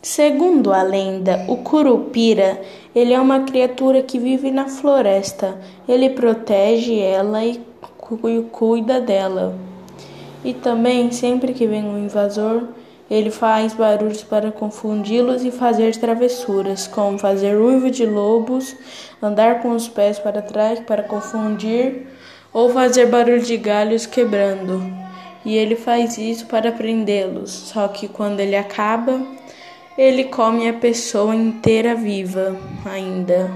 Segundo a lenda, o Curupira, ele é uma criatura que vive na floresta. Ele protege ela e cuida dela. E também, sempre que vem um invasor, ele faz barulhos para confundi-los e fazer travessuras, como fazer uivo de lobos, andar com os pés para trás para confundir, ou fazer barulho de galhos quebrando. E ele faz isso para prendê-los, só que quando ele acaba, ele come a pessoa inteira viva ainda.